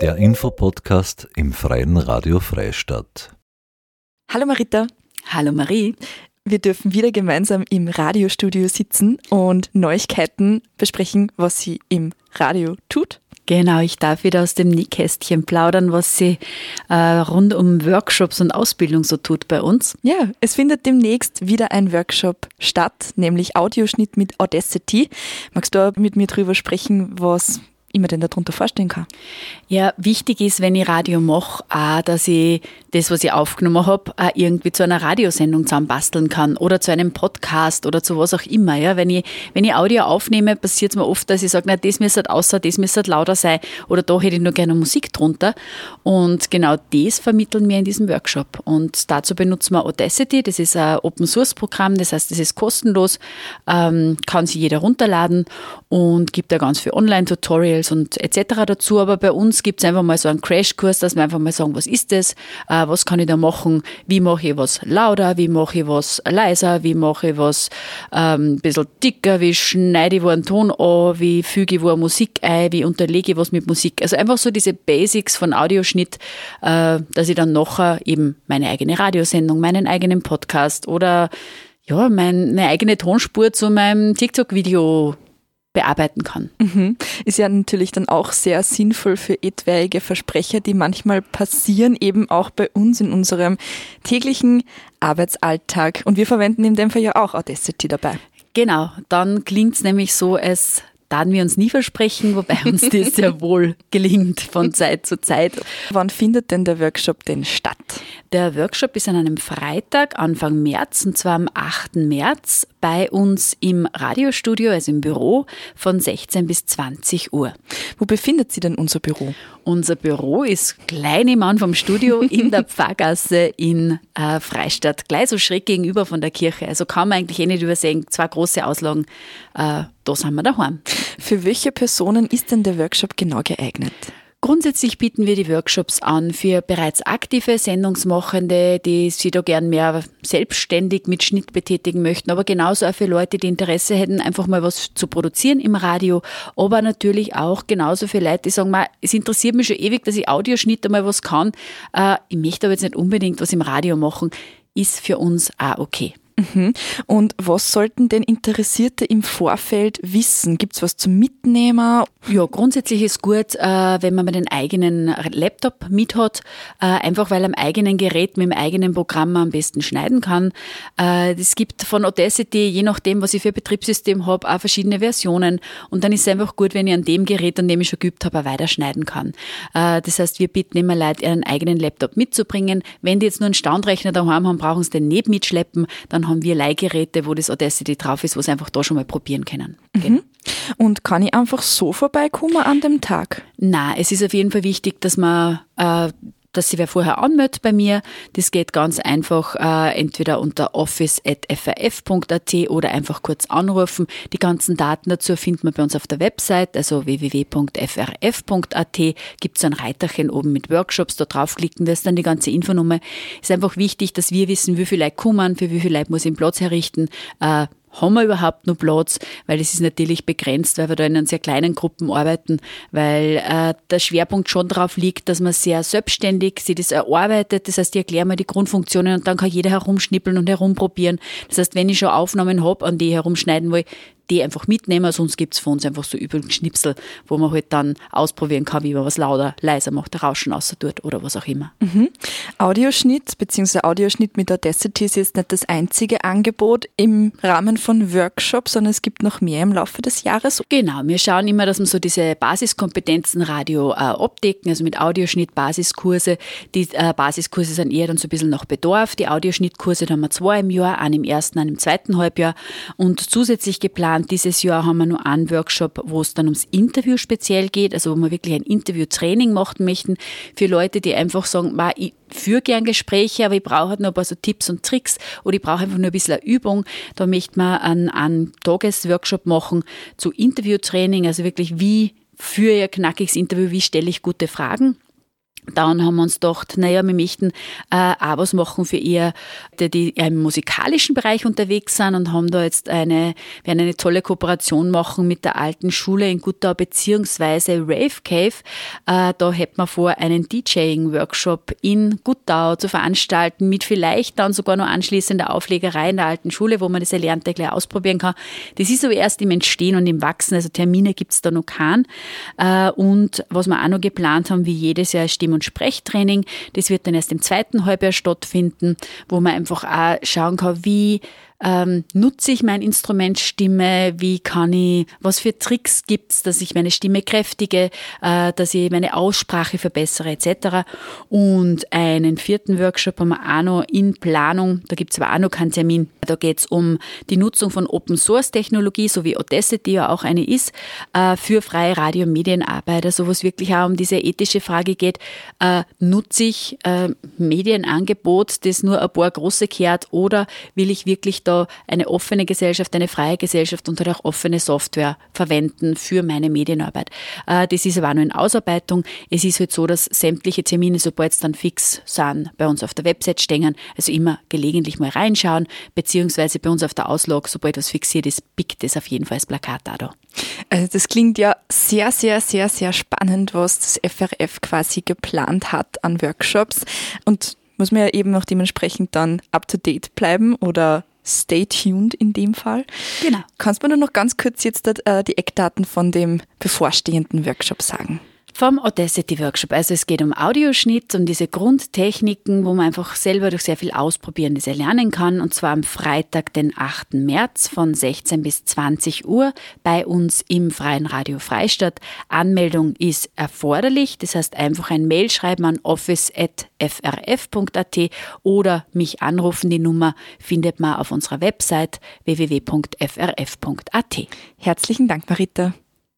Der Infopodcast im Freien Radio Freistadt. Hallo Marita. Hallo Marie. Wir dürfen wieder gemeinsam im Radiostudio sitzen und Neuigkeiten besprechen, was sie im Radio tut. Genau, ich darf wieder aus dem Nähkästchen plaudern, was sie äh, rund um Workshops und Ausbildung so tut bei uns. Ja, es findet demnächst wieder ein Workshop statt, nämlich Audioschnitt mit Audacity. Magst du mit mir drüber sprechen, was ich mir denn darunter vorstellen kann? Ja, wichtig ist, wenn ich Radio mache, auch, dass ich das, was ich aufgenommen habe, auch irgendwie zu einer Radiosendung zusammenbasteln kann oder zu einem Podcast oder zu was auch immer. Ja, wenn ich, wenn ich Audio aufnehme, passiert es mir oft, dass ich sage, das müsste außer, das müsste lauter sein oder da hätte ich nur gerne Musik drunter. Und genau das vermitteln wir in diesem Workshop. Und dazu benutzen wir Audacity. Das ist ein Open Source Programm. Das heißt, das ist kostenlos, ähm, kann sich jeder runterladen und gibt da ganz viele Online-Tutorials und etc. dazu. Aber bei uns gibt es einfach mal so einen Crashkurs, dass wir einfach mal sagen, was ist das? Äh, was kann ich da machen, wie mache ich was lauter, wie mache ich was leiser, wie mache ich was ähm, ein bisschen dicker, wie schneide ich wo einen Ton an, wie füge ich wo eine Musik ein, wie unterlege ich was mit Musik. Also einfach so diese Basics von Audioschnitt, äh, dass ich dann nachher eben meine eigene Radiosendung, meinen eigenen Podcast oder ja, meine eigene Tonspur zu meinem TikTok-Video bearbeiten kann. Mhm. Ist ja natürlich dann auch sehr sinnvoll für etwaige Versprecher, die manchmal passieren, eben auch bei uns in unserem täglichen Arbeitsalltag. Und wir verwenden in dem Fall ja auch Audacity dabei. Genau, dann klingt es nämlich so, als dann wir uns nie versprechen, wobei uns das sehr wohl gelingt von Zeit zu Zeit. Wann findet denn der Workshop denn statt? Der Workshop ist an einem Freitag, Anfang März, und zwar am 8. März bei uns im Radiostudio, also im Büro, von 16 bis 20 Uhr. Wo befindet sich denn unser Büro? Unser Büro ist klein im Mann vom Studio in der Pfarrgasse in äh, Freistadt, gleich so schräg gegenüber von der Kirche. Also kann man eigentlich eh nicht übersehen. Zwei große Auslagen, äh, da sind wir daheim. Für welche Personen ist denn der Workshop genau geeignet? Grundsätzlich bieten wir die Workshops an für bereits aktive Sendungsmachende, die sich da gern mehr selbstständig mit Schnitt betätigen möchten, aber genauso auch für Leute, die Interesse hätten, einfach mal was zu produzieren im Radio, aber natürlich auch genauso für Leute, die sagen, es interessiert mich schon ewig, dass ich Audioschnitt einmal was kann, äh, ich möchte aber jetzt nicht unbedingt was im Radio machen, ist für uns auch okay. Mhm. Und was sollten denn Interessierte im Vorfeld wissen? Gibt es was zum Mitnehmen? Ja, grundsätzlich ist gut, äh, wenn man den eigenen Laptop mit hat, äh, einfach weil am eigenen Gerät mit dem eigenen Programm am besten schneiden kann. Äh, es gibt von Audacity, je nachdem, was ich für Betriebssystem habe, auch verschiedene Versionen. Und dann ist es einfach gut, wenn ich an dem Gerät, an dem ich schon geübt habe, auch weiterschneiden kann. Das heißt, wir bitten immer Leute, ihren eigenen Laptop mitzubringen. Wenn die jetzt nur einen Standrechner daheim haben, brauchen sie den nicht mitschleppen. Dann haben wir Leihgeräte, wo das Audacity drauf ist, wo sie einfach da schon mal probieren können. Mhm. Genau. Und kann ich einfach so vorbeikommen an dem Tag? Na, es ist auf jeden Fall wichtig, dass man äh, dass sie wer vorher anmeldet bei mir. Das geht ganz einfach äh, entweder unter office.frf.at oder einfach kurz anrufen. Die ganzen Daten dazu findet man bei uns auf der Website, also www.frf.at. Gibt es ein Reiterchen oben mit Workshops, da draufklicken, das ist dann die ganze Infonummer. Ist einfach wichtig, dass wir wissen, wie viele Leute kommen, für wie viele Leute muss ich den Platz herrichten. Äh, haben wir überhaupt noch Platz? Weil es ist natürlich begrenzt, weil wir da in sehr kleinen Gruppen arbeiten, weil äh, der Schwerpunkt schon darauf liegt, dass man sehr selbstständig sich das erarbeitet. Das heißt, ich erkläre mal die Grundfunktionen und dann kann jeder herumschnippeln und herumprobieren. Das heißt, wenn ich schon Aufnahmen habe, an die ich herumschneiden will, die einfach mitnehmen, sonst gibt es von uns einfach so Übungsschnipsel, wo man halt dann ausprobieren kann, wie man was lauter, leiser macht, Rauschen außer tut oder was auch immer. Mhm. Audioschnitt bzw. Audioschnitt mit Audacity ist jetzt nicht das einzige Angebot im Rahmen von Workshops, sondern es gibt noch mehr im Laufe des Jahres. Genau, wir schauen immer, dass wir so diese Basiskompetenzen Radio äh, abdecken, also mit Audioschnitt, Basiskurse. Die äh, Basiskurse sind eher dann so ein bisschen nach Bedarf. Die Audioschnittkurse haben wir zwei im Jahr, einen im ersten, einen im zweiten Halbjahr und zusätzlich geplant geplant. Dieses Jahr haben wir nur einen Workshop, wo es dann ums Interview speziell geht, also wo wir wirklich ein Interview-Training machen möchten für Leute, die einfach sagen, ich führe gern Gespräche, aber ich brauche halt noch ein paar so Tipps und Tricks oder ich brauche einfach nur ein bisschen Übung. Da möchten wir einen, einen Tagesworkshop machen zu Interview-Training, also wirklich wie führe ich ein knackiges Interview, wie stelle ich gute Fragen dann haben wir uns gedacht, naja, wir möchten äh, auch was machen für ihr, die, die im musikalischen Bereich unterwegs sind und haben da jetzt eine, werden eine tolle Kooperation machen mit der alten Schule in Guttau beziehungsweise Rave Cave. Äh, da hätten wir vor, einen DJing-Workshop in Guttau zu veranstalten mit vielleicht dann sogar noch anschließender Auflegerei in der alten Schule, wo man das Erlernte gleich ausprobieren kann. Das ist aber erst im Entstehen und im Wachsen, also Termine gibt es da noch keinen. Äh, und was wir auch noch geplant haben, wie jedes Jahr Stimm- und Sprechtraining. Das wird dann erst im zweiten Halbjahr stattfinden, wo man einfach auch schauen kann, wie ähm, nutze ich mein Instrument Stimme, wie kann ich, was für Tricks gibt's, dass ich meine Stimme kräftige, äh, dass ich meine Aussprache verbessere etc. Und einen vierten Workshop haben wir auch noch in Planung, da gibt's aber auch noch keinen Termin. Da geht's um die Nutzung von Open Source Technologie, so wie Audacity ja auch eine ist, äh, für freie Radio- und Medienarbeit, also wo es wirklich auch um diese ethische Frage geht, äh, nutze ich äh, Medienangebot, das nur ein paar große kehrt oder will ich wirklich da eine offene Gesellschaft, eine freie Gesellschaft und halt auch offene Software verwenden für meine Medienarbeit. Äh, das ist aber noch in Ausarbeitung. Es ist halt so, dass sämtliche Termine, sobald es dann fix sind, bei uns auf der Website stehen. Also immer gelegentlich mal reinschauen, beziehungsweise bei uns auf der Auslog, sobald was fixiert ist, pickt es auf jeden Fall das Plakat da. Also das klingt ja sehr, sehr, sehr, sehr spannend, was das FRF quasi geplant hat an Workshops. Und muss man ja eben auch dementsprechend dann up to date bleiben oder stay tuned in dem Fall. Genau. Kannst du mir nur noch ganz kurz jetzt äh, die Eckdaten von dem bevorstehenden Workshop sagen? Vom Audacity Workshop. Also es geht um Audioschnitt, um diese Grundtechniken, wo man einfach selber durch sehr viel Ausprobieren das erlernen kann. Und zwar am Freitag, den 8. März von 16 bis 20 Uhr bei uns im Freien Radio Freistadt. Anmeldung ist erforderlich. Das heißt einfach ein Mail schreiben an office.frf.at oder mich anrufen. Die Nummer findet man auf unserer Website www.frf.at. Herzlichen Dank, Marita.